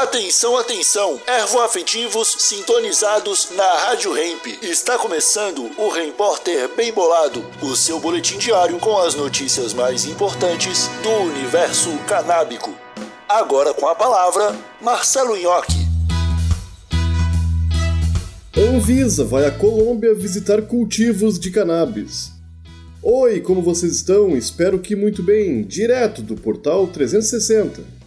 Atenção, atenção, ervoafetivos sintonizados na Rádio Hemp. Está começando o Repórter Bem Bolado, o seu boletim diário com as notícias mais importantes do universo canábico. Agora com a palavra, Marcelo Nhoque. Anvisa vai à Colômbia visitar cultivos de cannabis. Oi, como vocês estão? Espero que muito bem, direto do portal 360.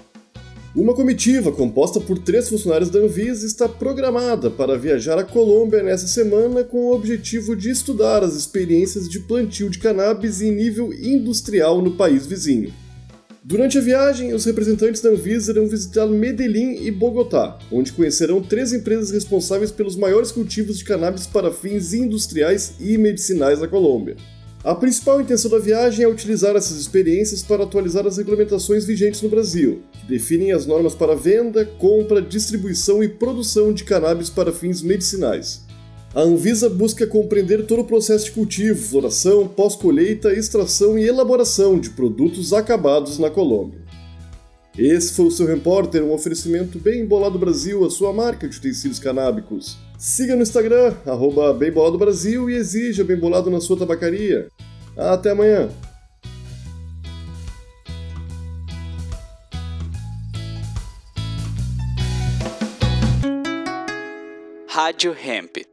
Uma comitiva composta por três funcionários da Anvisa está programada para viajar à Colômbia nessa semana com o objetivo de estudar as experiências de plantio de cannabis em nível industrial no país vizinho. Durante a viagem, os representantes da Anvisa irão visitar Medellín e Bogotá, onde conhecerão três empresas responsáveis pelos maiores cultivos de cannabis para fins industriais e medicinais da Colômbia. A principal intenção da viagem é utilizar essas experiências para atualizar as regulamentações vigentes no Brasil, que definem as normas para venda, compra, distribuição e produção de cannabis para fins medicinais. A Anvisa busca compreender todo o processo de cultivo, floração, pós-colheita, extração e elaboração de produtos acabados na Colômbia. Esse foi o seu repórter, um oferecimento bem embolado Brasil, a sua marca de utensílios canábicos. Siga no Instagram, arroba Bem Bolado Brasil e exija Bem Bolado na sua tabacaria. Até amanhã! Rádio Hemp.